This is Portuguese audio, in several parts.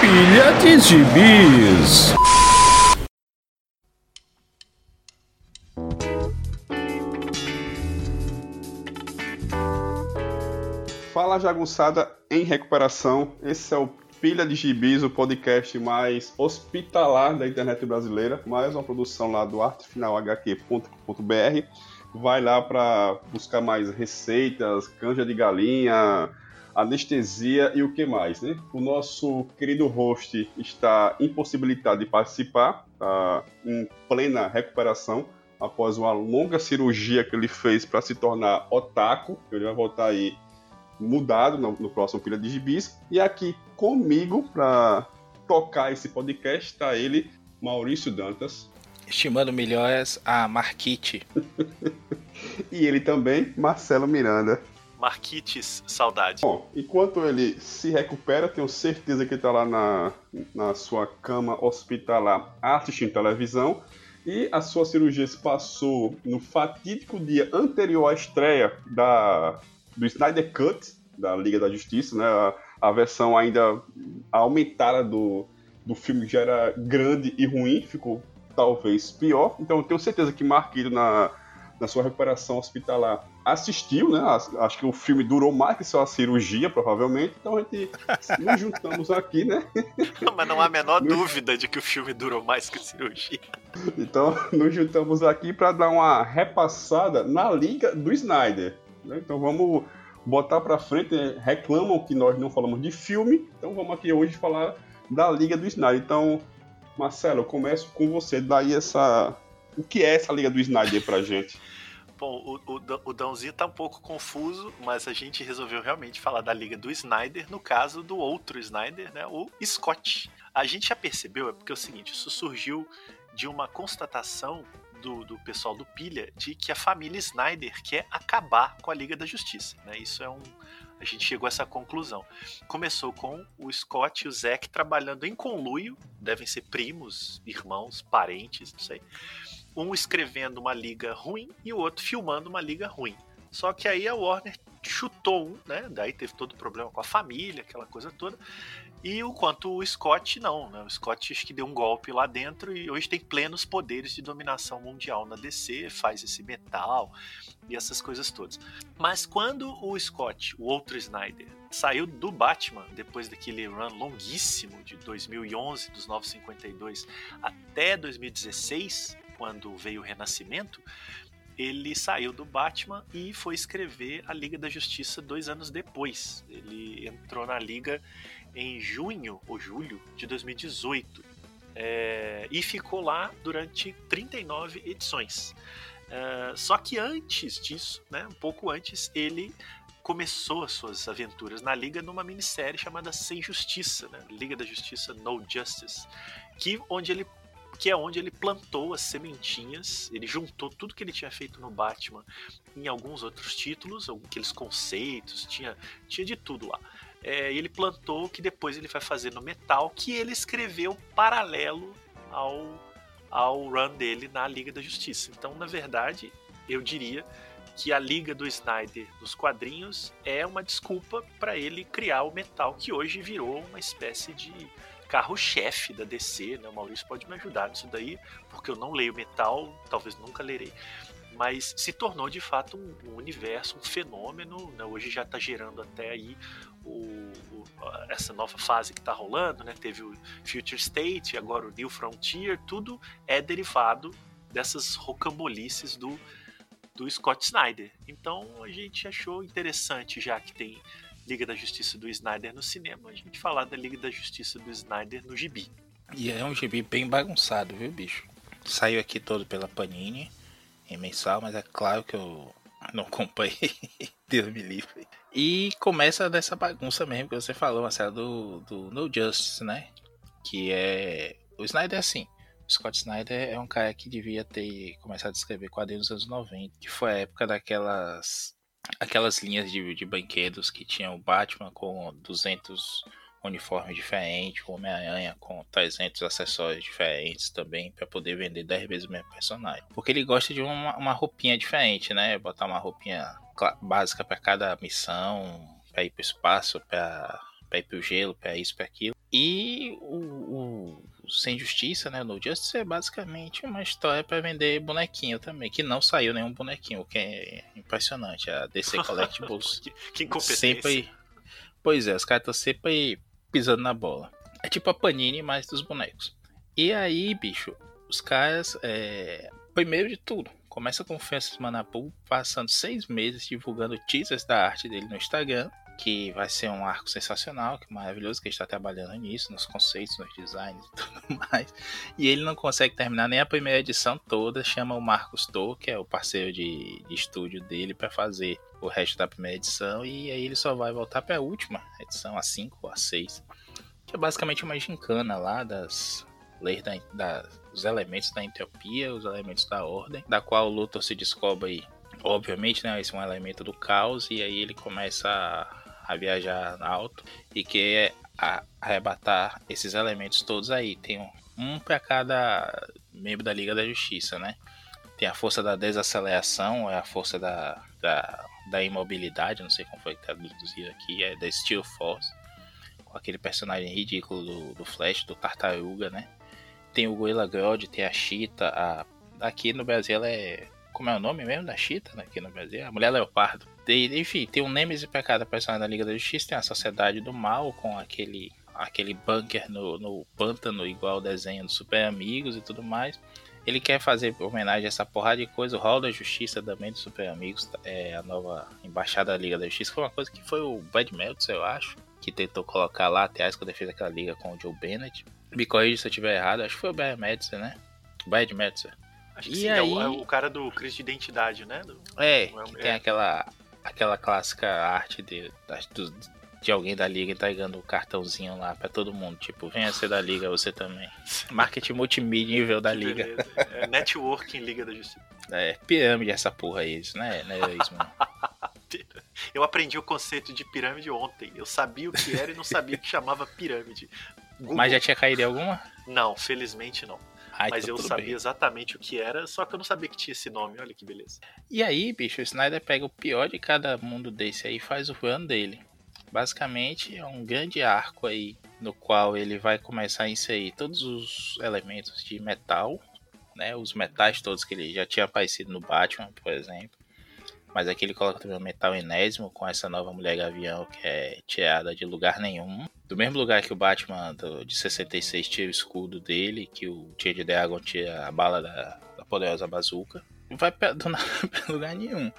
Pilha de gibis. Fala jagunçada em recuperação. Esse é o Pilha de Gibis, o podcast mais hospitalar da internet brasileira. Mais uma produção lá do artefinalhq.com.br. Vai lá para buscar mais receitas, canja de galinha, anestesia e o que mais, né? O nosso querido host está impossibilitado de participar, está em plena recuperação após uma longa cirurgia que ele fez para se tornar otaku. Ele vai voltar aí mudado no, no próximo Pilha de Gibis. E aqui comigo para tocar esse podcast está ele, Maurício Dantas. Estimando melhores a Marquite. e ele também, Marcelo Miranda. Marquites Saudade. Bom, enquanto ele se recupera, tenho certeza que ele está lá na, na sua cama hospitalar assistindo televisão. E a sua cirurgia se passou no fatídico dia anterior à estreia da do Snyder Cut, da Liga da Justiça, né? A, versão ainda aumentada do, do filme já era grande e ruim, ficou talvez pior. Então eu tenho certeza que Marquito, na, na sua recuperação hospitalar, assistiu, né? Acho que o filme durou mais que só a cirurgia, provavelmente. Então a gente nos juntamos aqui, né? Mas não há a menor dúvida de que o filme durou mais que a cirurgia. Então nos juntamos aqui para dar uma repassada na Liga do Snyder. Né? Então vamos botar para frente. Né? Reclamam que nós não falamos de filme, então vamos aqui hoje falar da Liga do Snyder. Então, Marcelo, eu começo com você. Daí essa. O que é essa Liga do Snyder pra gente? Bom, o, o, o Dãozinho tá um pouco confuso, mas a gente resolveu realmente falar da Liga do Snyder, no caso do outro Snyder, né? O Scott. A gente já percebeu, é porque é o seguinte, isso surgiu de uma constatação do, do pessoal do Pilha de que a família Snyder quer acabar com a Liga da Justiça. Né? Isso é um. A gente chegou a essa conclusão. Começou com o Scott e o Zack trabalhando em conluio, devem ser primos, irmãos, parentes, não sei. Um escrevendo uma liga ruim e o outro filmando uma liga ruim. Só que aí a Warner chutou um, né? Daí teve todo o problema com a família, aquela coisa toda. E o quanto o Scott não, né? O Scott acho que deu um golpe lá dentro e hoje tem plenos poderes de dominação mundial na DC, faz esse metal e essas coisas todas. Mas quando o Scott, o outro Snyder, saiu do Batman depois daquele run longuíssimo de 2011 dos 952 até 2016, quando veio o Renascimento, ele saiu do Batman e foi escrever a Liga da Justiça dois anos depois. Ele entrou na Liga em junho ou julho de 2018 é, e ficou lá durante 39 edições. É, só que antes disso, né, um pouco antes, ele começou as suas aventuras na Liga numa minissérie chamada Sem Justiça, né? Liga da Justiça No Justice, que onde ele que é onde ele plantou as sementinhas, ele juntou tudo que ele tinha feito no Batman em alguns outros títulos, aqueles conceitos, tinha, tinha de tudo lá. É, ele plantou o que depois ele vai fazer no Metal, que ele escreveu paralelo ao, ao run dele na Liga da Justiça. Então, na verdade, eu diria que a Liga do Snyder dos quadrinhos é uma desculpa para ele criar o Metal, que hoje virou uma espécie de carro-chefe da DC, né? O Maurício pode me ajudar nisso daí, porque eu não leio Metal, talvez nunca lerei. Mas se tornou de fato um, um universo, um fenômeno. Né? Hoje já está gerando até aí o, o, essa nova fase que está rolando, né? Teve o Future State, agora o New Frontier, tudo é derivado dessas rocambolices do, do Scott Snyder. Então a gente achou interessante, já que tem Liga da Justiça do Snyder no cinema, a gente falar da Liga da Justiça do Snyder no gibi. E é um gibi bem bagunçado, viu, bicho? Saiu aqui todo pela Panini, em mensal, mas é claro que eu não acompanhei. Deus me livre. E começa dessa bagunça mesmo que você falou, Marcelo, do, do No Justice, né? Que é. O Snyder é assim. Scott Snyder é um cara que devia ter começado a escrever quadrinhos nos anos 90, que foi a época daquelas aquelas linhas de, de brinquedos que tinham o Batman com 200 uniforme diferente, o Homem-Aranha com 300 acessórios diferentes também, para poder vender 10 vezes o mesmo personagem. Porque ele gosta de uma, uma roupinha diferente, né? Botar uma roupinha básica para cada missão, para ir para o espaço, para ir para o gelo, para isso, para aquilo. E o, Sem Justiça, né, no Justice é basicamente uma história para vender bonequinho também, que não saiu nenhum bonequinho, o que é impressionante. A DC Collectibles que, que incompetência. sempre Pois é, os caras estão sempre pisando na bola. É tipo a Panini, mais dos bonecos. E aí, bicho, os caras. É... Primeiro de tudo, começa com o Francis Manapu passando seis meses divulgando teasers da arte dele no Instagram que vai ser um arco sensacional, que maravilhoso, que ele está trabalhando nisso, nos conceitos, nos designs e tudo mais. E ele não consegue terminar nem a primeira edição toda, chama o Marcos Tor, que é o parceiro de, de estúdio dele, para fazer o resto da primeira edição, e aí ele só vai voltar para a última edição, a 5 ou a 6, que é basicamente uma gincana lá das leis da, da, elementos da entropia, os elementos da ordem, da qual o Luthor se descobre obviamente, né, esse é um elemento do caos, e aí ele começa a a viajar alto e quer arrebatar esses elementos todos aí. Tem um, um para cada membro da Liga da Justiça, né? Tem a força da desaceleração, é a força da, da, da imobilidade, não sei como foi traduzido aqui, é da Steel Force, com aquele personagem ridículo do, do Flash, do Tartaruga, né? Tem o Gorilla Grodd, tem a Cheetah, a... aqui no Brasil ela é como é o nome mesmo da Cheetah né, aqui no Brasil? A Mulher Leopardo. E, enfim, tem um Nemesis pra cada personagem da Liga da Justiça, tem a Sociedade do Mal com aquele aquele bunker no, no pântano, igual o desenho dos Super Amigos e tudo mais. Ele quer fazer homenagem a essa porrada de coisa. O Hall da Justiça também dos Super Amigos, é a nova embaixada da Liga da Justiça. Foi uma coisa que foi o Bad Meltzer, eu acho, que tentou colocar lá até quando ele fez aquela liga com o Joe Bennett. Me corrija se eu estiver errado, acho que foi o Bad Meltzer, né? Bad Meltzer. Acho que e sim, aí... é, o, é, o, cara do crise de identidade, né? Do, é, que tem aquela, aquela clássica arte de, de, de alguém da liga entregando o cartãozinho lá pra todo mundo. Tipo, venha ser da liga você também. Marketing multimível da liga. É, networking Liga da Justiça. É, pirâmide essa porra aí, isso, né? Não é isso, mano. Eu aprendi o conceito de pirâmide ontem. Eu sabia o que era e não sabia que chamava pirâmide. Google. Mas já tinha caído em alguma? Não, felizmente não. Ai, mas eu sabia bem. exatamente o que era, só que eu não sabia que tinha esse nome. Olha que beleza. E aí, bicho, o Snyder pega o pior de cada mundo desse aí e faz o run dele. Basicamente, é um grande arco aí no qual ele vai começar a inserir todos os elementos de metal, né? Os metais todos que ele já tinha aparecido no Batman, por exemplo. Mas aqui ele coloca também o metal enésimo com essa nova mulher gavião que é tirada de lugar nenhum. Do mesmo lugar que o Batman do, de 66 tira o escudo dele, que o Tia de Dragon tira a bala da, da poderosa bazuca. Não vai do nada pra lugar nenhum.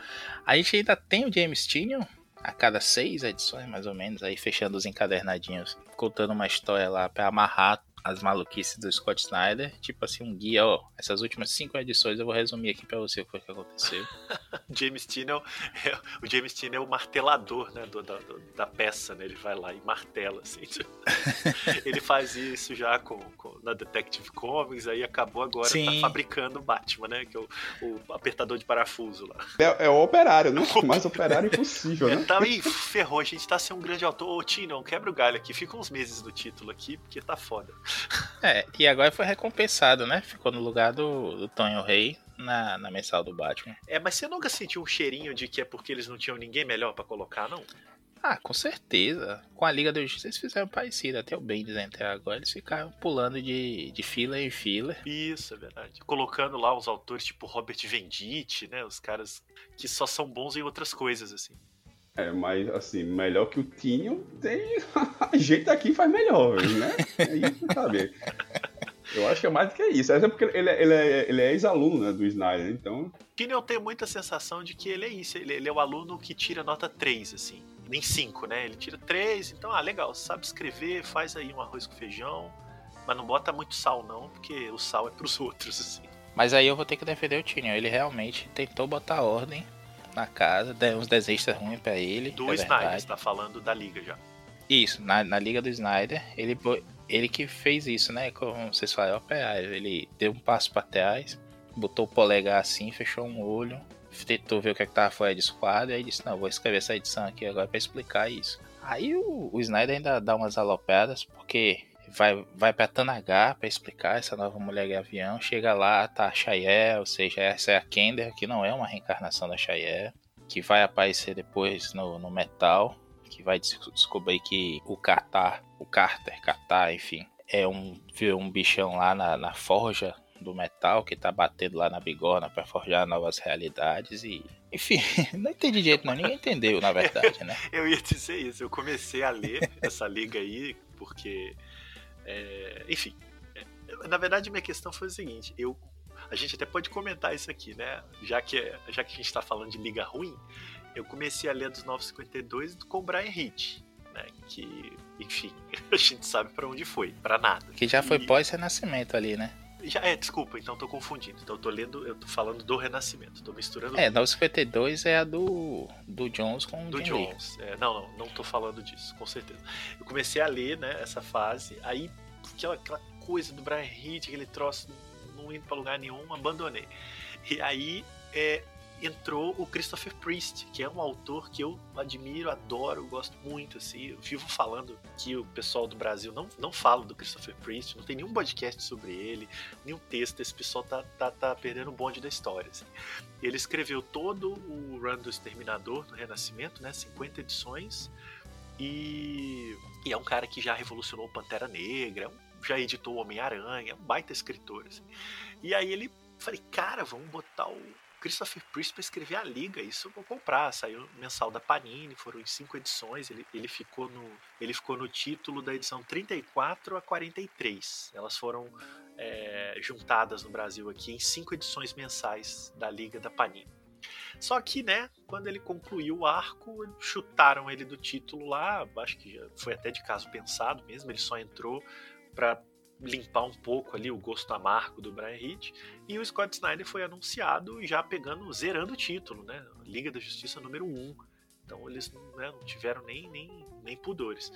A gente ainda tem o James Tynion a cada seis edições, mais ou menos, aí fechando os encadernadinhos, contando uma história lá para amarrar as maluquices do Scott Snyder, tipo assim, um guia, ó, essas últimas cinco edições eu vou resumir aqui para você o que aconteceu. James Tino é, o James Tino é o martelador, né, do, da, da, peça, né, ele vai lá e martela, assim. ele faz isso já com, com, na Detective Comics, aí acabou agora, tá Sim. tá fabricando o Batman, né, que é o, o apertador de parafuso lá. É, é o operário, né, mais operário impossível, né? Tá, aí ferrou, a gente tá sem um grande autor, ô Tino, quebra o galho aqui, fica uns meses no título aqui, porque tá foda. É, e agora foi recompensado, né? Ficou no lugar do, do Tonho Rei na, na mensal do Batman. É, mas você nunca sentiu um cheirinho de que é porque eles não tinham ninguém melhor para colocar, não? Ah, com certeza. Com a Liga da Justiça eles fizeram parecido. Até o Bendis entrar agora, eles ficaram pulando de, de fila em fila. Isso, é verdade. Colocando lá os autores tipo Robert Venditti, né? Os caras que só são bons em outras coisas, assim. É, mas assim, melhor que o Tinho tem. A gente aqui faz melhor, né? É isso, sabe? Eu acho que é mais do que isso. É porque ele, é, ele é, ele é ex-aluno né, do Snyder, então. Tinho eu tenho muita sensação de que ele é isso. Ele, ele é o aluno que tira nota 3, assim. Nem 5, né? Ele tira 3, então, ah, legal, sabe escrever, faz aí um arroz com feijão. Mas não bota muito sal, não, porque o sal é pros outros, assim. Mas aí eu vou ter que defender o Tinho. Ele realmente tentou botar ordem na casa, uns desenhos ruins para ele. Do é Snyder, você tá falando da liga já. Isso, na, na liga do Snyder, ele, ele que fez isso, né? Como vocês falam, é operário. Ele deu um passo para trás, botou o polegar assim, fechou um olho, tentou ver o que, é que tava fora de esquadro, e aí disse, não, vou escrever essa edição aqui agora para explicar isso. Aí o, o Snyder ainda dá umas alopeadas, porque vai, vai pra Tanagá pra explicar essa nova mulher avião. Chega lá, tá a Shayé, ou seja, essa é a Kender, que não é uma reencarnação da Shayé, que vai aparecer depois no, no metal, que vai des descobrir que o Cartar, o Carter, Cartar, enfim, é um, um bichão lá na, na forja do metal que tá batendo lá na bigorna para forjar novas realidades e enfim, não entendi direito não, ninguém entendeu na verdade, né? eu ia dizer isso, eu comecei a ler essa liga aí porque é, enfim, é, na verdade minha questão foi o seguinte, eu a gente até pode comentar isso aqui, né? Já que já que a gente tá falando de liga ruim, eu comecei a ler dos 952 com o Brian Hitch, né? Que, enfim, a gente sabe para onde foi, para nada. Que já foi e... pós-renascimento ali, né? Já, é, desculpa, então tô confundindo. Então eu tô lendo, eu tô falando do Renascimento, tô misturando. É, 952 é a do, do Jones com o Do Jones. É, não, não, não tô falando disso, com certeza. Eu comecei a ler, né, essa fase, aí aquela, aquela coisa do Brian Hitch, aquele troço não indo pra lugar nenhum, abandonei. E aí é, entrou o Christopher Priest, que é um autor que eu admiro, adoro, gosto muito, assim, eu vivo falando que o pessoal do Brasil não, não fala do Christopher Priest, não tem nenhum podcast sobre ele, nenhum texto, esse pessoal tá, tá, tá perdendo o bonde da história, assim. Ele escreveu todo o run do Exterminador no Renascimento, né, 50 edições, e, e é um cara que já revolucionou Pantera Negra, já editou Homem-Aranha, um baita escritor, assim. E aí ele, falei, cara, vamos botar o Christopher Priest para escrever a Liga. Isso eu vou comprar. Saiu mensal da Panini, foram em cinco edições. Ele, ele, ficou no, ele ficou no título da edição 34 a 43. Elas foram é, juntadas no Brasil aqui em cinco edições mensais da Liga da Panini. Só que, né, quando ele concluiu o arco, chutaram ele do título lá. Acho que foi até de caso pensado mesmo. Ele só entrou para limpar um pouco ali o gosto amargo do Brian Hitch. E o Scott Snyder foi anunciado já pegando, zerando o título, né? Liga da Justiça número 1. Então eles né, não tiveram nem, nem, nem pudores.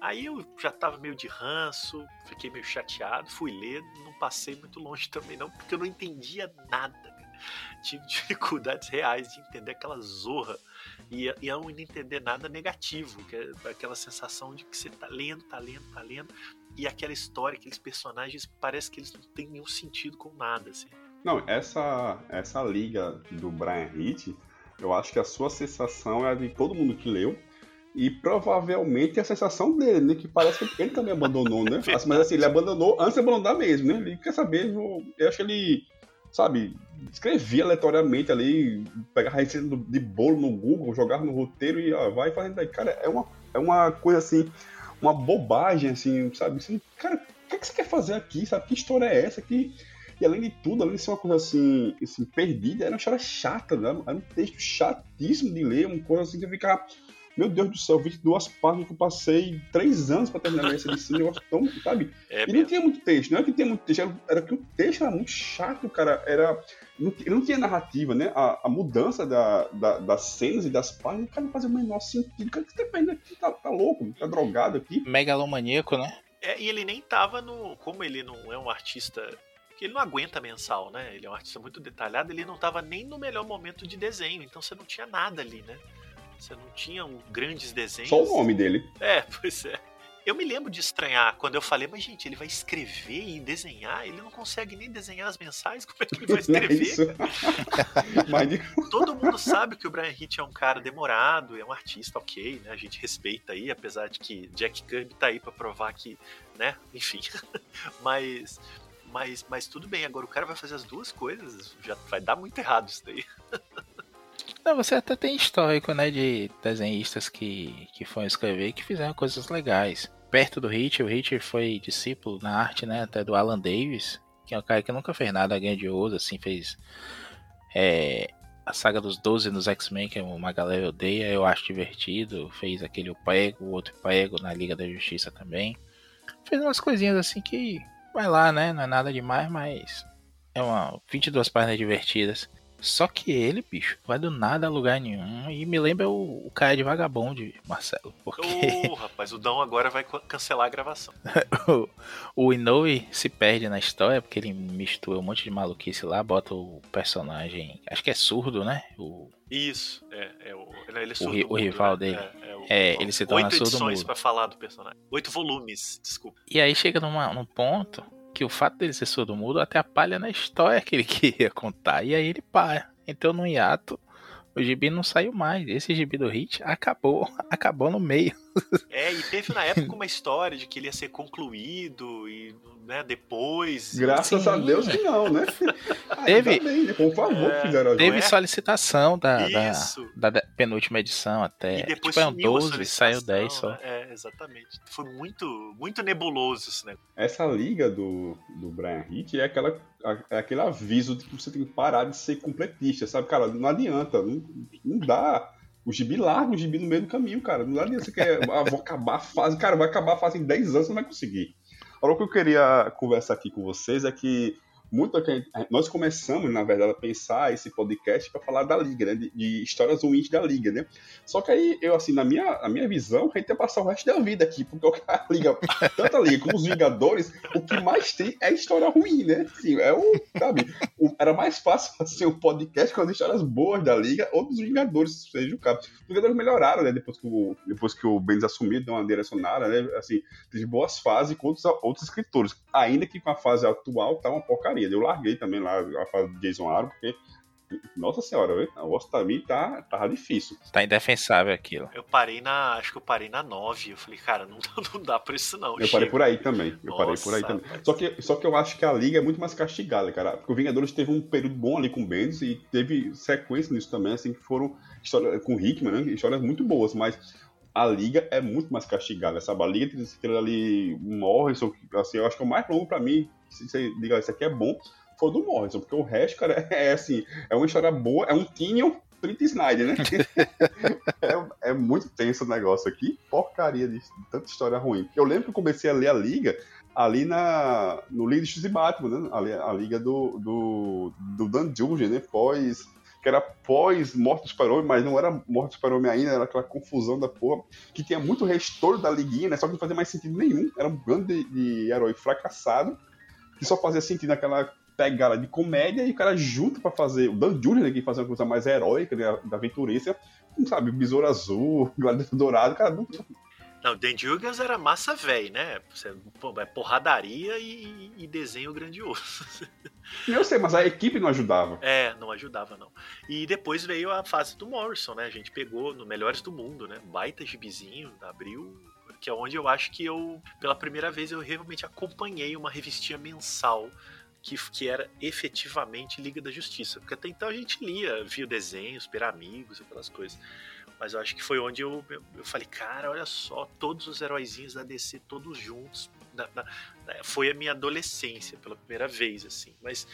Aí eu já tava meio de ranço, fiquei meio chateado, fui ler, não passei muito longe também não, porque eu não entendia nada. Tive dificuldades reais de entender aquela zorra e, e não entender nada negativo, que é aquela sensação de que você tá lendo, tá lendo, tá lendo, e aquela história, aqueles personagens, parece que eles não têm nenhum sentido com nada, assim. Não, essa, essa liga do Brian Hitch, eu acho que a sua sensação é a de todo mundo que leu, e provavelmente a sensação dele, né? Que parece que ele também abandonou, né? É Mas assim, ele abandonou antes de abandonar mesmo, né? Ele quer saber, eu acho que ele, sabe, escrevia aleatoriamente ali, pegava receita de bolo no Google, jogava no roteiro e ó, vai fazendo aí. Cara, é uma, é uma coisa assim uma bobagem, assim, sabe? Assim, cara, o que, é que você quer fazer aqui, sabe? Que história é essa? Que... E além de tudo, além de ser uma coisa assim, assim perdida, era uma história chata, né? Era um texto chatíssimo de ler, uma coisa assim que ficar. Meu Deus do céu, 22 páginas que eu passei três anos para terminar essa lição, um negócio tão, sabe? É e não tinha muito texto, não é que tinha muito texto, era, era que o texto era muito chato, cara. Era não, não tinha narrativa, né? A, a mudança da, da, das cenas e das páginas, cara, não fazia o menor sentido. Cara, o que você tá fazendo aqui? Tá, tá louco? Tá drogado aqui? Megalomaníaco, né? É, e ele nem tava no. Como ele não é um artista. que ele não aguenta mensal, né? Ele é um artista muito detalhado, ele não tava nem no melhor momento de desenho, então você não tinha nada ali, né? Você não tinha um, grandes desenhos. Só o nome dele. É, pois é. Eu me lembro de estranhar quando eu falei, mas gente, ele vai escrever e desenhar? Ele não consegue nem desenhar as mensagens, como é que ele vai escrever? mas... Todo mundo sabe que o Brian Hitch é um cara demorado, é um artista ok, né? A gente respeita aí, apesar de que Jack Kirby tá aí para provar que, né? Enfim. mas, mas, mas tudo bem, agora o cara vai fazer as duas coisas, já vai dar muito errado isso daí. Não, você até tem histórico, né, de desenhistas que, que foram escrever e que fizeram coisas legais perto do Hit, o Hit foi discípulo na arte, né, até do Alan Davis, que é um cara que nunca fez nada grandioso, assim, fez é, a saga dos 12 nos X-Men, que é uma galera odeia, eu acho divertido, fez aquele o Prego, o outro Prego na Liga da Justiça também, fez umas coisinhas assim que vai lá, né, não é nada demais, mas é uma 22 páginas divertidas. Só que ele, bicho, vai do nada a lugar nenhum. E me lembra o, o cara de vagabundo, Marcelo. Porque. Oh, rapaz, o Dão agora vai cancelar a gravação. o, o Inoue se perde na história porque ele mistura um monte de maluquice lá, bota o personagem. Acho que é surdo, né? O... Isso, é. é o, ele é surdo. O, o rival dele. É, é o É, ele se torna oito surdo edições pra falar do personagem. Oito volumes, desculpa. E aí chega numa, num ponto que o fato dele ser surdo mudo atrapalha na história que ele queria contar. E aí ele para. Então no hiato, o gibi não saiu mais. Esse gibi do Hit acabou. Acabou no meio. É, e teve na época uma história de que ele ia ser concluído e né, depois. Graças Sim. a Deus que não, né? Ainda Teve- bem, né? Por favor, É, fizeram Teve é? solicitação da, da, Isso. da penúltima edição até. E depois tipo, é um sumiu a 12, saiu solicitação, 10 só. né? É, exatamente. Foi muito, muito nebuloso esse negócio. Essa liga do, do Brian Hitch é, aquela, é aquele aviso de que você tem que parar de ser completista, sabe? Cara, não adianta, não, não dá. O gibi larga o gibi no meio do caminho, cara. Não adianta você quer. Ah, vou acabar a fase. Cara, vai acabar a fase em 10 anos, você não vai conseguir. Agora, o que eu queria conversar aqui com vocês é que muito nós começamos, na verdade, a pensar esse podcast para falar da liga, né? De, de histórias ruins da liga, né? Só que aí, eu, assim, na minha, na minha visão, a gente ia passar o resto da vida aqui, porque liga, tanto a liga como os Vingadores, o que mais tem é história ruim, né? Assim, é o, sabe? o- era mais fácil fazer um podcast com as histórias boas da liga ou dos Vingadores, seja o caso. Os Vingadores melhoraram, né? Depois que o, depois que o Bendis assumiu, deu uma direcionada, né? Assim, teve boas fases com outros, outros escritores. Ainda que com a fase atual tá uma porcaria. Eu larguei também lá a fase de Jason Aaron, porque, nossa senhora, o também tá, tava difícil. Tá indefensável aquilo. Eu parei na. Acho que eu parei na 9. Eu falei, cara, não, não dá pra isso não. Eu chega. parei por aí também. Eu parei por aí Nossa, também. Só que, só que eu acho que a liga é muito mais castigada, cara. Porque o Vingadores teve um período bom ali com o Bendis e teve sequência nisso também, assim, que foram histórias com o Hickman, né? Histórias muito boas, mas a liga é muito mais castigada, sabe? A liga tem tem ali Morrison, que, assim, eu acho que é o mais longo pra mim, se você diga, isso aqui é bom, foi o do Morrison, porque o resto, cara, é assim, é uma história boa, é um Tinion 30 Snyder, né? é, é muito tenso o negócio aqui. Porcaria de tanta história ruim. Eu lembro que eu comecei a ler a Liga ali na, no Liga e Batman, né? A Liga do, do, do Dan Jurgen, né? Pós. Que era pós Morte do Super-Homem, mas não era Morte do Super-Homem ainda, era aquela confusão da porra. Que tinha muito restore da liguinha, né? Só que não fazia mais sentido nenhum. Era um bando de, de herói fracassado. Que só fazia sentido naquela pegada de comédia e o cara junto pra fazer. O Dan Jurgen, né, que fazia uma coisa mais heróica, né, da aventurícia, não sabe, Besouro Azul, Gladiador Dourado, cara, não, Não, Dan Jurgens era massa velho, né? É porradaria e, e desenho grandioso. eu sei, mas a equipe não ajudava. É, não ajudava, não. E depois veio a fase do Morrison, né? A gente pegou no Melhores do Mundo, né? Baita gibizinho, abriu. Que é onde eu acho que eu, pela primeira vez, eu realmente acompanhei uma revistinha mensal que, que era efetivamente Liga da Justiça. Porque até então a gente lia, via desenhos, per amigos, aquelas coisas. Mas eu acho que foi onde eu, eu, eu falei, cara, olha só, todos os heróizinhos da DC, todos juntos. Foi a minha adolescência, pela primeira vez, assim. Mas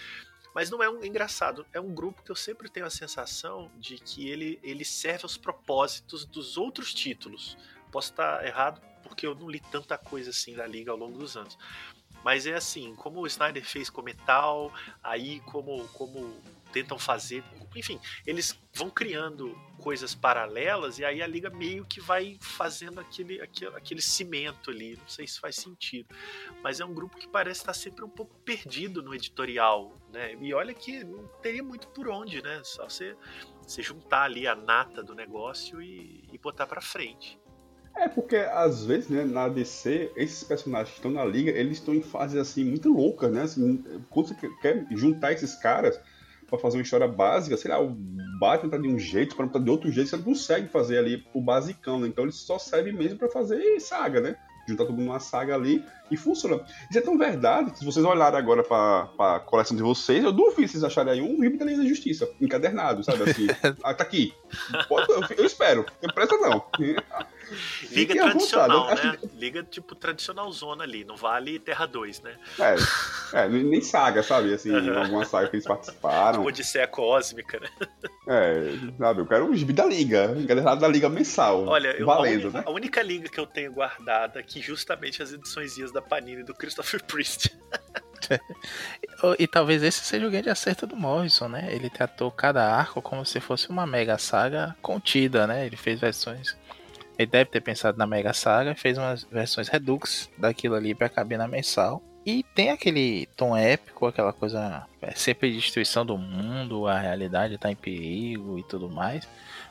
mas não é um engraçado, é um grupo que eu sempre tenho a sensação de que ele, ele serve aos propósitos dos outros títulos. Posso estar errado porque eu não li tanta coisa assim da liga ao longo dos anos. Mas é assim, como o Snyder fez com Metal, aí como como tentam fazer, enfim, eles vão criando coisas paralelas e aí a liga meio que vai fazendo aquele, aquele, aquele cimento ali. Não sei se faz sentido mas é um grupo que parece estar sempre um pouco perdido no editorial, né? E olha que não teria muito por onde, né? Só você, você juntar ali a nata do negócio e, e botar pra frente. É porque, às vezes, né, na DC, esses personagens que estão na liga, eles estão em fases, assim, muito loucas, né? Assim, quando você quer juntar esses caras pra fazer uma história básica, sei lá, o Batman tá de um jeito, o Superman tá de outro jeito, você não consegue fazer ali o basicão, né? Então ele só serve mesmo pra fazer saga, né? Juntar todo mundo numa saga ali e funciona. Isso é tão verdade que se vocês olharem agora pra, pra coleção de vocês, eu duvido vocês acharem aí um livro da Liga da Justiça, encadernado, sabe assim? ah, tá aqui. Pode- eu, eu espero, não presta não. Liga tradicional, vontade, né? Liga tipo tradicional zona ali, não vale Terra 2, né? É, é, nem saga, sabe? Assim, Aham. alguma saga que eles participaram. Odisseia Cósmica, né? É, sabe? Eu quero um gibi da Liga, encadernado da Liga mensal. Olha, eu, a, valendo, uni- né? a única liga que eu tenho guardada aqui, justamente as edições da Panini do Christopher Priest. E talvez esse seja o grande acerto do Morrison, né? Ele tratou cada arco como se fosse uma mega saga contida, né? Ele fez versões. Ele deve ter pensado na mega saga fez umas versões redux daquilo ali pra caber na mensal. E tem aquele tom épico, aquela coisa é sempre destruição do mundo, a realidade tá em perigo e tudo mais.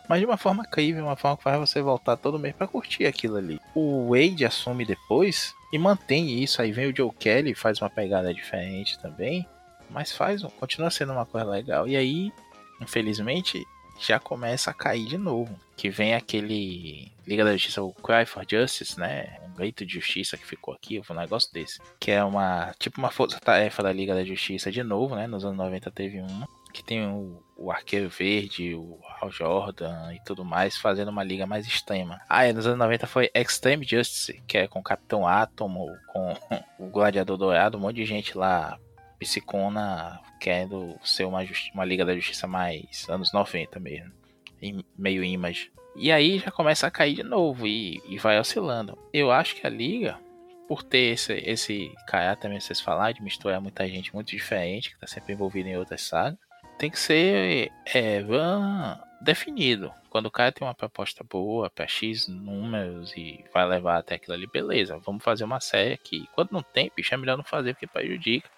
Mas de uma forma crível, uma forma que faz você voltar todo mês para curtir aquilo ali. O Wade assume depois e mantém isso. Aí vem o Joe Kelly, faz uma pegada diferente também. Mas faz, continua sendo uma coisa legal. E aí, infelizmente, já começa a cair de novo. Que vem aquele Liga da Justiça, o Cry for Justice, né? Um grito de justiça que ficou aqui, um negócio desse. Que é uma, tipo uma força-tarefa da Liga da Justiça de novo, né? Nos anos 90 teve uma. Que tem o, o Arqueiro Verde, o Hal Jordan e tudo mais, fazendo uma liga mais extrema. Ah, é, nos anos 90 foi Extreme Justice, que é com o Capitão Átomo, com o Gladiador Dourado, um monte de gente lá psicona querendo ser uma, uma Liga da Justiça mais anos 90 mesmo. Meio image. E aí já começa a cair de novo e, e vai oscilando. Eu acho que a Liga, por ter esse, esse caráter também vocês falaram, de misturar muita gente muito diferente, que está sempre envolvida em outras sagas, tem que ser é, definido. Quando o cara tem uma proposta boa para X números e vai levar até aquilo ali, beleza, vamos fazer uma série aqui. Quando não tem, bicho, é melhor não fazer porque prejudica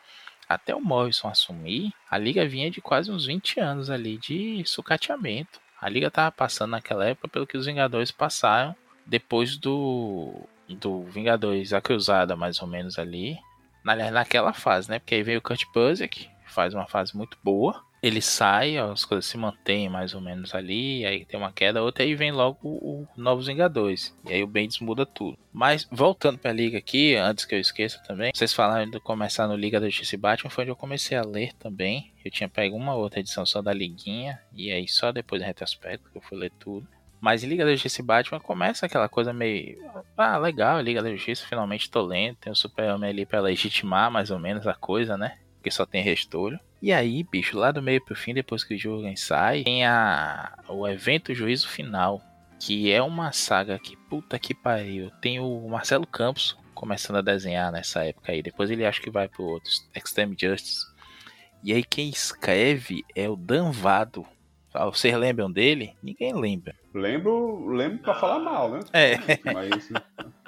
até o Morrison assumir, a liga vinha de quase uns 20 anos ali de sucateamento. A liga tava passando naquela época pelo que os Vingadores passaram depois do do Vingadores a Cruzada, mais ou menos ali. Na, naquela fase, né? Porque aí veio o Kurt Busiek, faz uma fase muito boa ele sai, as coisas se mantêm mais ou menos ali, aí tem uma queda, outra, aí vem logo o, Novos Vingadores. E aí o Bendis muda tudo. Mas voltando pra Liga aqui, antes que eu esqueça também, vocês falaram de começar no Liga da Justiça e Batman, foi onde eu comecei a ler também. Eu tinha pego uma outra edição só da Liguinha, e aí só depois do retrospecto que eu fui ler tudo. Mas em Liga da Justiça e Batman começa aquela coisa meio. Ah, legal, Liga da Justiça, finalmente tô lendo. Tem o Super-Homem ali pra legitimar mais ou menos a coisa, né? Porque só tem restolho. E aí, bicho, lá do meio pro fim, depois que o jogo sai, tem a, o evento Juízo Final, que é uma saga que, puta que pariu. Tem o Marcelo Campos começando a desenhar nessa época aí. Depois ele acha que vai pro outro, Extreme Justice. E aí quem escreve é o Danvado. Ah, vocês lembram dele? Ninguém lembra. Lembro, lembro pra falar mal, né? É. Mas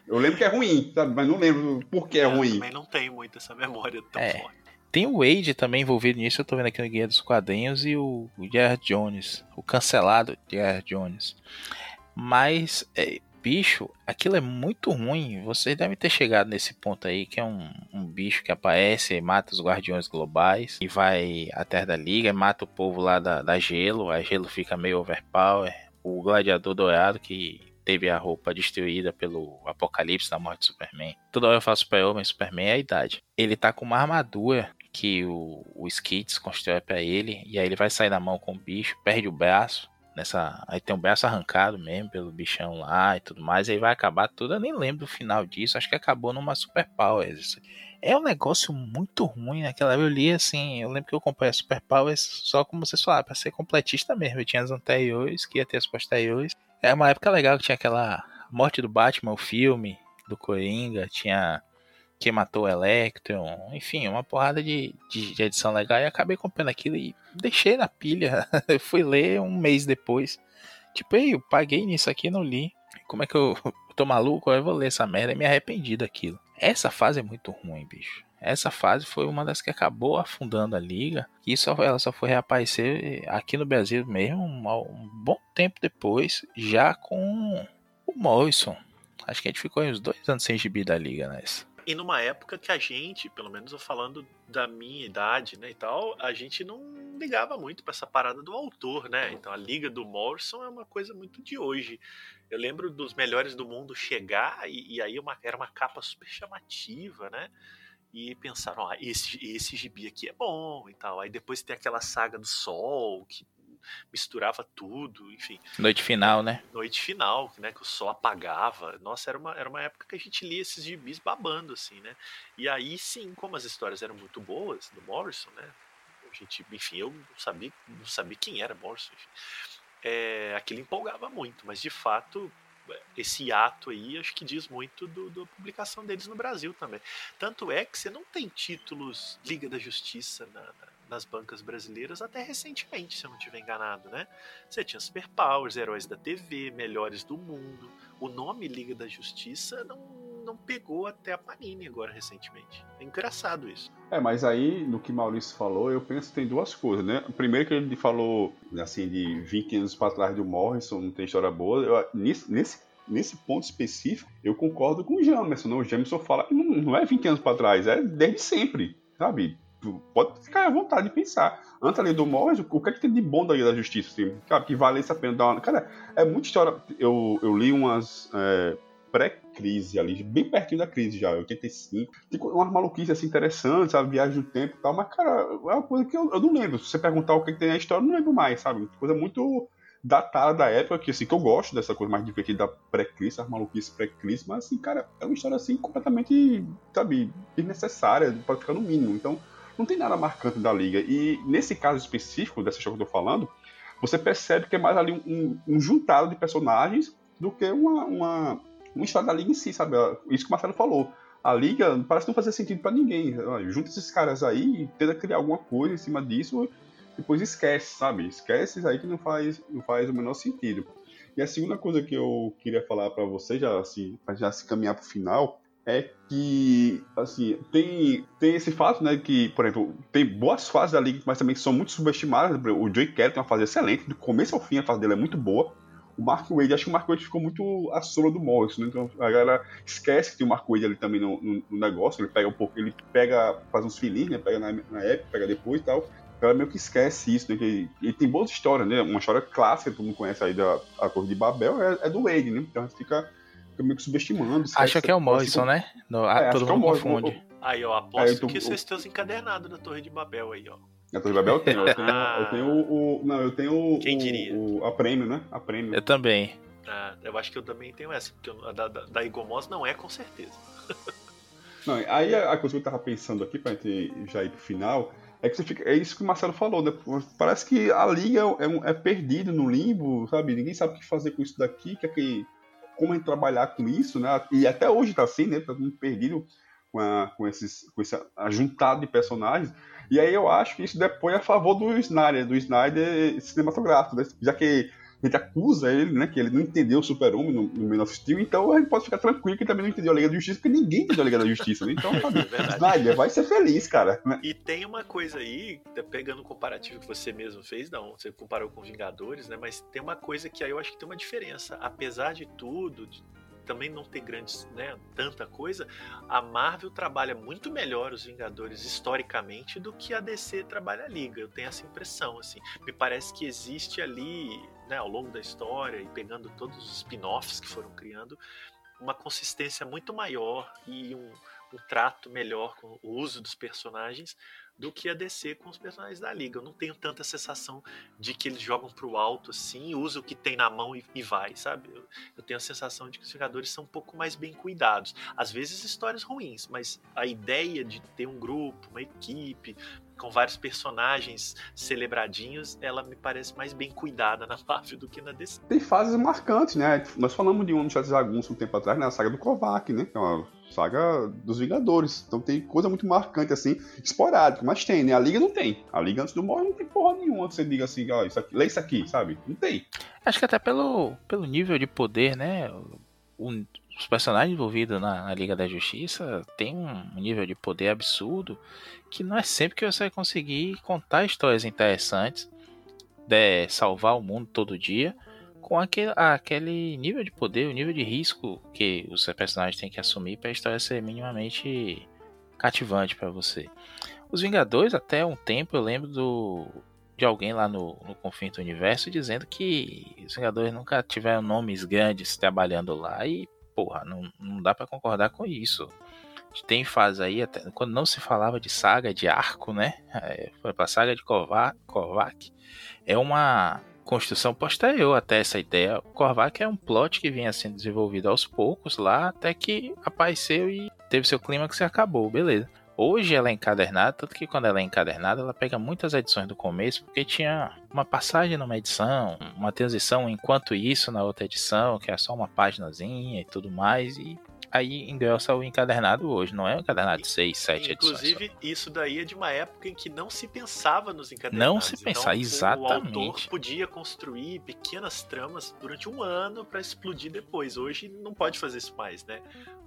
eu lembro que é ruim, sabe? Mas não lembro por que é ruim. Eu também não tenho muito essa memória tão é. forte. Tem o Wade também envolvido nisso, eu tô vendo aqui no Guia dos Quadrinhos, e o, Jared Jones, o cancelado Jared Jones. Mas, é, bicho, aquilo é muito ruim. Vocês devem ter chegado nesse ponto aí, que é um, um bicho que aparece e mata os guardiões globais, e vai à Terra da Liga, e mata o povo lá da, da Gelo, a Gelo fica meio overpower. O Gladiador Dourado, que teve a roupa destruída pelo apocalipse da morte do Superman. Toda hora eu falo Super-Homem, Superman é a idade. Ele tá com uma armadura que o, o Skids constrói para ele, e aí ele vai sair na mão com o bicho, perde o braço, nessa aí tem o braço arrancado mesmo pelo bichão lá e tudo mais, aí vai acabar tudo, eu nem lembro do final disso, acho que acabou numa Super Powers. É um negócio muito ruim naquela época, eu li assim, eu lembro que eu comprei a Super Powers só como vocês falaram, para ser completista mesmo, eu tinha as anteriores, que ia ter as posteriores. É uma época legal que tinha aquela morte do Batman, o filme do Coringa, tinha que matou o Electron, enfim, uma porrada de, de, de, edição legal. E acabei comprando aquilo e deixei na pilha. eu fui ler um mês depois. Tipo, ei, eu paguei nisso aqui e não li. Como é que eu, tô maluco? Eu vou ler essa merda e me arrependi daquilo. Essa fase é muito ruim, bicho. Essa fase foi uma das que acabou afundando a liga. E só, ela só foi reaparecer aqui no Brasil mesmo um, um bom tempo depois, já com o Morrison. Acho que a gente ficou uns dois anos sem gibi da liga nessa. E numa época que a gente, pelo menos eu falando da minha idade, né, e tal, a gente não ligava muito para essa parada do autor, né? Então a Liga do Morrison é uma coisa muito de hoje. Eu lembro dos melhores do mundo chegar e, e aí uma, era uma capa super chamativa, né? E pensaram, ó, esse, esse gibi aqui é bom e tal. Aí depois tem aquela saga do Sol, que misturava tudo, enfim. Noite final, né? Noite final, né? Que o sol apagava. Nossa, era uma, era uma época que a gente lia esses gibis babando, assim, né? E aí sim, como as histórias eram muito boas do Morrison, né? A gente, enfim, eu não sabia, não sabia quem era Morrison, enfim. É, aquilo empolgava muito, mas de fato esse ato aí acho que diz muito do, da publicação deles no Brasil também. Tanto é que você não tem títulos Liga da Justiça na, na, nas bancas brasileiras até recentemente, se eu não estiver enganado, né? Você tinha Superpowers, Heróis da TV, Melhores do Mundo. O nome Liga da Justiça não, não pegou até a Panini agora recentemente. É engraçado isso. É, mas aí, no que Maurício falou, eu penso que tem duas coisas, né? Primeiro que ele falou, assim, de 20 anos para trás do Morrison, não tem história boa. Eu, nesse, nesse, nesse ponto específico, eu concordo com o Jamerson, né? O Jamerson fala que não, não é 20 anos para trás, é desde sempre, sabe? Pode ficar à vontade de pensar. Antes ali do Morris, o que é que tem de bom da Liga da Justiça? Assim? Cara, que vale essa pena dar uma. Cara, é muita história. Eu, eu li umas. É, pré-crise ali, bem pertinho da crise já, 85. Tem umas maluquices assim interessantes, sabe? Viagem do tempo e tal, mas, cara, é uma coisa que eu, eu não lembro. Se você perguntar o que, é que tem na história, eu não lembro mais, sabe? Coisa muito datada da época, que assim, que eu gosto dessa coisa mais divertida da pré-crise, as maluquices pré-crise, mas assim, cara, é uma história assim completamente, sabe, desnecessária, pode ficar no mínimo. Então, não tem nada marcante da liga. E nesse caso específico, dessa história que eu tô falando, você percebe que é mais ali um, um, juntado de personagens do que uma, uma, uma história da liga em si, sabe? Isso que o Marcelo falou. A liga parece não fazer sentido para ninguém. Junta esses caras aí e tenta criar alguma coisa em cima disso, depois esquece, sabe? Esquece isso aí que não faz, não faz o menor sentido. E a segunda coisa que eu queria falar para você, já, assim, pra já se caminhar pro final, é que, assim, tem, tem esse fato, né, que, por exemplo, tem boas fases da liga, mas também são muito subestimadas. O Joey Kelly tem uma fase excelente, do começo ao fim a fase dele é muito boa. O Mark Wade, acho que o Mark Wade ficou muito à sombra do Morrison, né? Então a galera esquece que tem o Mark Wade ali também no, no, no, negócio, ele pega um pouco, ele pega, faz uns filhinhos, né, pega na, na época, pega depois e tal. A galera meio que esquece isso, né, que ele tem boas histórias, né, uma história clássica, todo mundo conhece aí da a Torre de Babel, é, é do Wade, né, então fica meio que subestimando. Acha que é o Morrison, né? No, é, todo mundo é confunde. Aí, ó, aposto é, que vocês os encadernados da Torre de Babel aí, ó. A Torre de Babel eu tenho, eu tenho, eu tenho o, Não, eu tenho Quem diria? O, a prêmio, né? A prêmio. Eu também. Ah, eu acho que eu também tenho essa, porque a da, da, da Igomos não é com certeza. não, aí a, coisa que eu tava pensando aqui, pra gente já ir pro final, é que você fica. É isso que o Marcelo falou, né? Parece que a liga é, é, é perdida no limbo, sabe? Ninguém sabe o que fazer com isso daqui, que é que como gente trabalhar com isso, né? E até hoje tá assim, né? Tá muito perdido com, a, com, esses, com esse ajuntado de personagens. E aí eu acho que isso depõe a favor do Snyder, do Snyder cinematográfico, né? Já que gente acusa ele, né, que ele não entendeu o Super-Homem no, no Man of Steel, então a gente pode ficar tranquilo que também não entendeu a Liga da Justiça, porque ninguém entendeu a Liga da Justiça, né? Então, sabe, é Snyder, vai ser feliz, cara. Né? E tem uma coisa aí, pegando o comparativo que você mesmo fez, não, você comparou com Vingadores, né, mas tem uma coisa que aí eu acho que tem uma diferença. Apesar de tudo, de também não ter grandes, né, tanta coisa, a Marvel trabalha muito melhor os Vingadores historicamente do que a DC trabalha a Liga. Eu tenho essa impressão, assim. Me parece que existe ali, né, ao longo da história e pegando todos os spin-offs que foram criando, uma consistência muito maior e um, um trato melhor com o uso dos personagens do que a DC com os personagens da liga. Eu não tenho tanta sensação de que eles jogam pro alto assim, usam o que tem na mão e, e vai, sabe? Eu, eu, tenho a sensação de que os jogadores são um pouco mais bem cuidados. Às vezes histórias ruins, mas a ideia de ter um grupo, uma equipe, com vários personagens celebradinhos, ela me parece mais bem cuidada na Marvel do que na DC. Tem fases marcantes, né? Nós falamos de um no Chat Zagunço um tempo atrás, né? A saga do Kovac, né? Que é uma saga dos Vingadores. Então tem coisa muito marcante, assim, esporádica, mas tem, né? A Liga não tem. A Liga antes do Morre não tem porra nenhuma que você diga assim, ó, isso aqui, lê isso aqui, sabe? Não tem. Acho que até pelo, pelo nível de poder, né? O, os personagens envolvidos na, na, Liga da Justiça tem um nível de poder absurdo que não é sempre que você vai conseguir contar histórias interessantes, de salvar o mundo todo dia, com aquele, aquele nível de poder, o nível de risco que os personagens têm que assumir para a história ser minimamente cativante para você. Os Vingadores, até um tempo, eu lembro do, de alguém lá no, no do Universo dizendo que os Vingadores nunca tiveram nomes grandes trabalhando lá e porra, não, não dá para concordar com isso. Tem fase aí, até, quando não se falava de saga, de arco, né? É, pra saga de Kovac, Kovac. É uma construção posterior até essa ideia. Korvac é um plot que vinha sendo desenvolvido aos poucos lá, até que apareceu e teve seu clímax e acabou, beleza. Hoje ela é encadernada, tanto que quando ela é encadernada, ela pega muitas edições do começo, porque tinha uma passagem numa edição, uma transição enquanto isso na outra edição, que é só uma paginazinha e tudo mais, e aí engrossa o encadernado hoje, não é o encadernado de 6, 7 Inclusive, edições. isso daí é de uma época em que não se pensava nos encadernados. Não se pensava, então, exatamente. O autor podia construir pequenas tramas durante um ano para explodir depois. Hoje não pode fazer isso mais, né?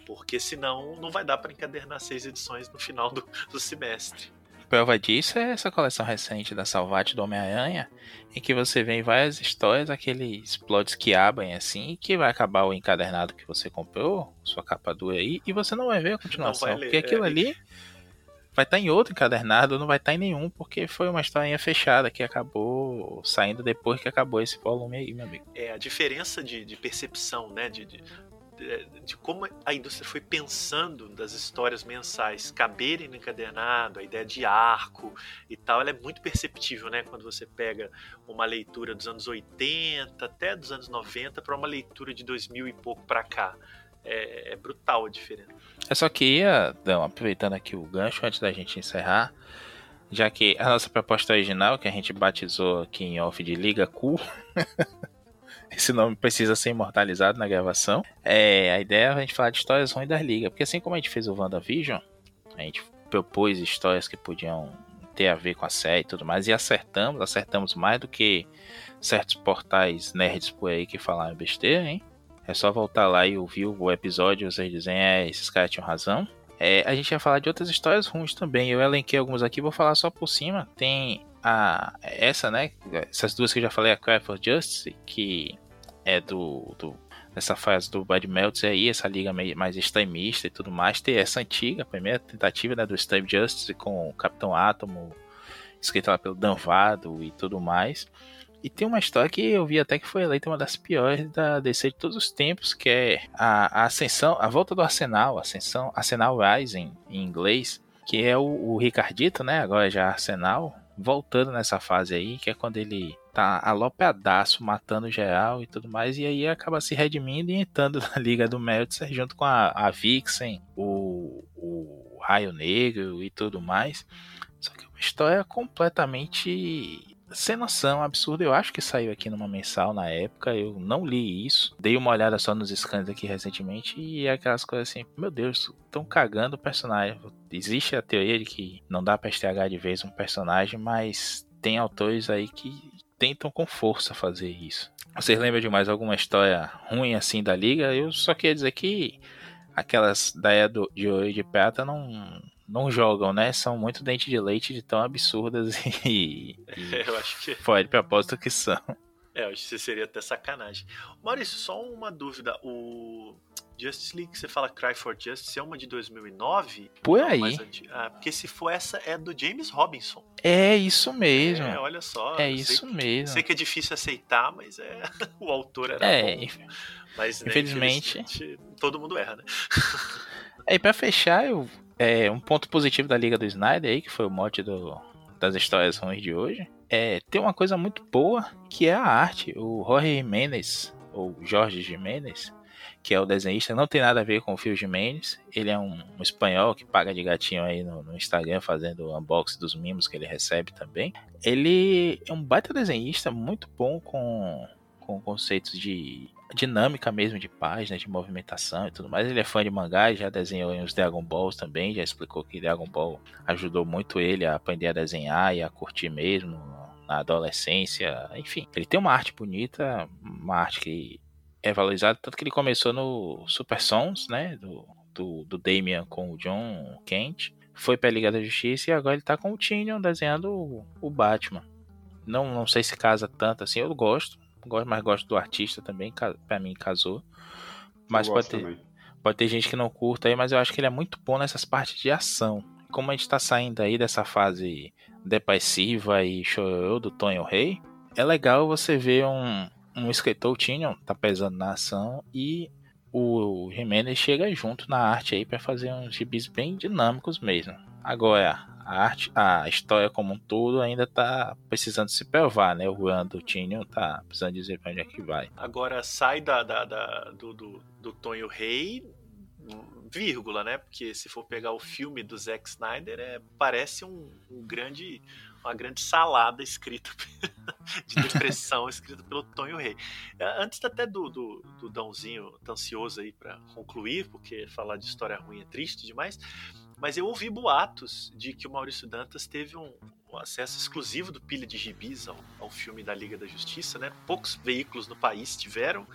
Porque senão não vai dar para encadernar seis edições no final do, do semestre. Prova disso é essa coleção recente da Salvate do Homem-Aranha, em que você vê em várias histórias aqueles plots que abrem assim, que vai acabar o encadernado que você comprou, sua capa dura aí, e você não vai ver a continuação. ler, porque aquilo é. ali vai estar em outro encadernado, não vai estar em nenhum, porque foi uma historinha fechada que acabou saindo depois que acabou esse volume aí, meu amigo. É a diferença de, de percepção, né? De, de, de- de como a indústria foi pensando das histórias mensais caberem no encadernado, a ideia de arco e tal, ela é muito perceptível, né? Quando você pega uma leitura dos anos 80 até dos anos 90 para uma leitura de 2000 e pouco para cá. É, é brutal a diferença. Eu só queria, Dão, aproveitando aqui o gancho antes da gente encerrar, já que a nossa proposta original, que a gente batizou aqui em off de Liga Cool, esse nome precisa ser imortalizado na gravação. É, a ideia é a gente falar de histórias ruins das ligas, porque assim como a gente fez o WandaVision, a gente propôs histórias que podiam ter a ver com a série e tudo mais, e acertamos, acertamos mais do que certos portais nerds por aí que falaram besteira, hein? É só voltar lá e ouvir o episódio e vocês dizem, é, esses caras tinham razão. É, a gente ia falar de outras histórias ruins também. Eu elenquei algumas aqui, vou falar só por cima. Tem a essa, né? Essas duas que eu já falei, a Cry for Justice, que é do, do dessa fase do Bad Meltzer aí, essa liga mais extremista e tudo mais. Tem essa antiga, a primeira tentativa né, do Steve Justice com o Capitão Átomo, escrita lá pelo Dan Vado e tudo mais. E tem uma história que eu vi até que foi eleita uma das piores da DC de todos os tempos, que é a, a ascensão, a volta do Arsenal, ascensão, Arsenal Rising em inglês, que é o, o Ricardito, né? Agora já Arsenal, voltando nessa fase aí, que é quando ele tá alopeadaço, matando geral e tudo mais, e aí acaba se redimindo e entrando na liga do Meltzer junto com a, a Vixen, o, o Raio Negro e tudo mais. Só que é uma história completamente sem noção, absurda. Eu acho que saiu aqui numa mensal na época. Eu não li isso. Dei uma olhada só nos scans aqui recentemente e é aquelas coisas assim: meu Deus, estão cagando o personagem. Existe a teoria de que não dá pra estragar de vez um personagem, mas tem autores aí que tentam com força fazer isso. Vocês lembram de mais alguma história ruim assim da liga? Eu só queria dizer que aquelas da era do, de ouro e de prata não não jogam, né? São muito dente de leite de tão absurdas e, e Eu acho que fora de propósito que são. É, eu acho que seria até sacanagem. Maurício, só uma dúvida. O Justice League, você fala Cry for Justice, é uma de 2009? Por Não, aí. anti- Ah, porque se for essa, é do James Robinson. É isso mesmo. É, olha só. É isso sei, mesmo. Sei que é difícil aceitar, mas é o autor era É, bom. Mas, né, infelizmente- infelizmente, todo mundo erra, né? Aí pra fechar, eu, é, um ponto positivo da Liga do Snyder aí, que foi o mote do, das histórias ruins de hoje, é tem uma coisa muito boa, que é a arte. O Jorge Jimenez, ou Jorge Jimenez, que é o desenhista, não tem nada a ver com o Phil Jimenez. Ele é um, um espanhol que paga de gatinho aí no, no Instagram, fazendo o unboxing dos mimos que ele recebe também. Ele é um baita desenhista, muito bom com, com conceitos de dinâmica mesmo de página, de movimentação e tudo mais. Ele é fã de mangá, já desenhou em os Dragon Balls também, já explicou que Dragon Ball ajudou muito ele a aprender a desenhar e a curtir mesmo na adolescência. Enfim, ele tem uma arte bonita, uma arte que é valorizada, tanto que ele começou no Super Sons, né, do, do, do Damian com o John Kent, foi pra Liga da Justiça e agora ele tá com o Tynion desenhando o, o Batman. Não, não sei se casa tanto assim, eu gosto, mas gosto do artista também, pra mim casou. Mas pode ter, também. pode ter gente que não curta aí, mas eu acho que ele é muito bom nessas partes de ação. Como a gente tá saindo aí dessa fase depressiva e chorou do Tonho Rei, é legal você ver um, um escritor, o Tynion, tá pesando na ação e o Jimenez chega junto na arte aí pra fazer uns gibis bem dinâmicos mesmo. Agora, a arte, a história como um todo ainda tá precisando se provar, né? O do Tynion tá precisando dizer pra onde é que vai. Agora sai da, da- da- do, do, do Tonho Rei, vírgula, né? Porque se for pegar o filme do Zack Snyder, é, parece um, um grande, uma grande salada escrita de depressão escrita pelo Tonho Rei. É, antes até do, do, do Dãozinho tá ansioso aí para concluir, porque falar de história ruim é triste demais. Mas eu ouvi boatos de que o Maurício Dantas teve um, um acesso exclusivo do Pilha de Gibis ao, ao, filme da Liga da Justiça, né? Poucos veículos no país tiveram.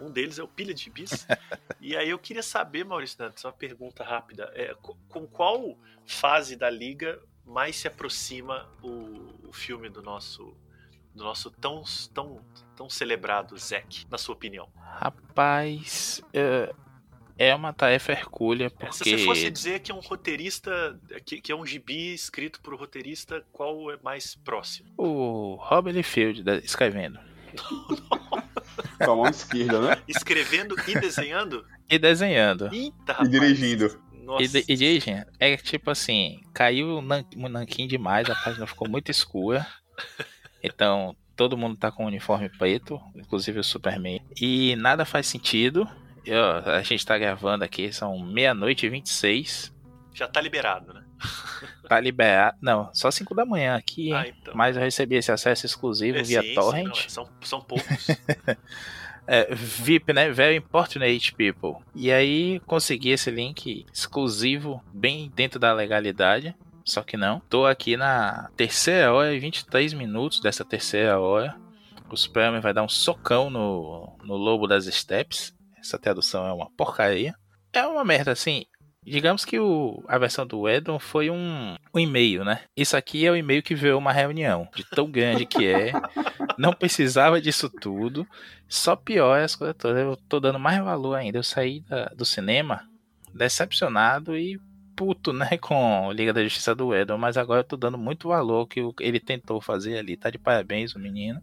Um deles é o Pilha de Gibis. e aí eu queria saber, Maurício Dantas, uma pergunta rápida. É, com qual fase da Liga mais se aproxima o, o filme do nosso do nosso tão, tão, tão celebrado Zack, na sua opinião? Rapaz, uh, é uma tarefa hercúlea, porque... É, se você fosse dizer que é um roteirista, que, que é um gibi escrito por um roteirista, qual é mais próximo? O Robert Liefeld, escrevendo. Com a mão esquerda, né? Escrevendo e desenhando? E desenhando. Eita, E dirigindo. Nossa. E, e dirigindo. É tipo assim, caiu o nanquim demais, a página ficou muito escura. Então, todo mundo tá com o uniforme preto, inclusive o Superman. E nada faz sentido. Eu, a gente tá gravando aqui, são meia-noite e 26. Já tá liberado, né? Tá liberado. Não, só 5 da manhã aqui. Ah, então. Mas eu recebi esse acesso exclusivo é, via sim, torrent. Sim, não, são, são poucos. é, VIP, né? Very important people. E aí consegui esse link exclusivo, bem dentro da legalidade. Só que não. Tô aqui na terceira hora e 23 minutos dessa terceira hora. O Superman vai dar um socão no, no lobo das steps. Essa tradução é uma porcaria. É uma merda, assim. Digamos que o, a versão do Edon foi um, um e-mail, né? Isso aqui é o e-mail que veio uma reunião, de tão grande que é. Não precisava disso tudo. Só pior as coisas todas. Eu tô dando mais valor ainda. Eu saí da, do cinema decepcionado e puto, né, com Liga da Justiça do Edon, mas agora eu tô dando muito valor que ele tentou fazer ali. Tá de parabéns o menino.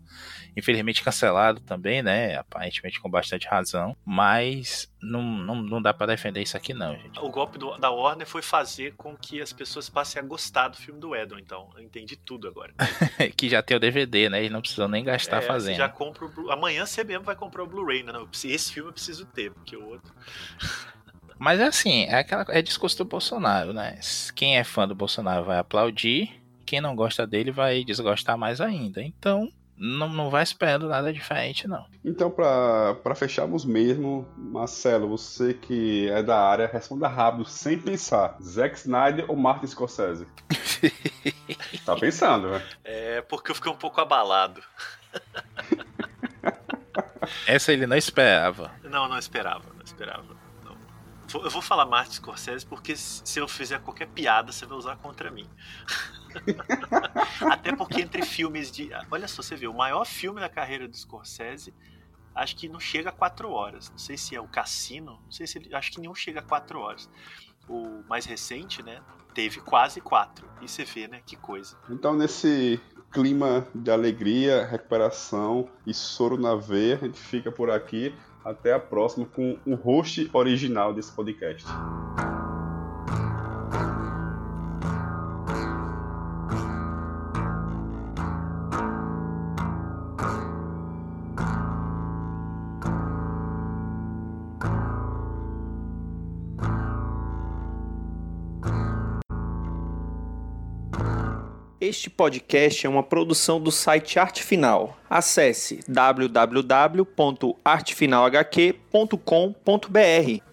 Infelizmente cancelado também, né, aparentemente com bastante razão, mas não, não, não dá para defender isso aqui não, gente. O golpe do, da Warner foi fazer com que as pessoas passem a gostar do filme do Edon, então. Eu entendi tudo agora. que já tem o DVD, né, e não precisam nem gastar é, fazendo. já compra o, amanhã você mesmo vai comprar o Blu-ray, né? Esse filme eu preciso ter, porque o outro mas é assim, é aquela é discurso do Bolsonaro, né? Quem é fã do Bolsonaro vai aplaudir, quem não gosta dele vai desgostar mais ainda. Então, não, não vai esperando nada diferente, não. Então, para fecharmos mesmo, Marcelo, você que é da área, responda rápido, sem pensar. Zack Snyder ou Martin Scorsese? tá pensando, né? É, porque eu fiquei um pouco abalado. Essa ele não esperava. Não, não esperava, não esperava. Eu vou falar Martin Scorsese porque se eu fizer qualquer piada, você vai usar contra mim. Até porque entre filmes de. Olha só, você vê, o maior filme da carreira do Scorsese acho que não chega a quatro horas. Não sei se é o Cassino, não sei se ele. Acho que nenhum chega a quatro horas. O mais recente, né? Teve quase quatro. E você vê, né? Que coisa. Então, nesse clima de alegria, recuperação e soro na veia, a gente fica por aqui. Até a próxima com o host original desse podcast. Este podcast é uma produção do site Arte Final. Acesse www.artefinalhq.com.br.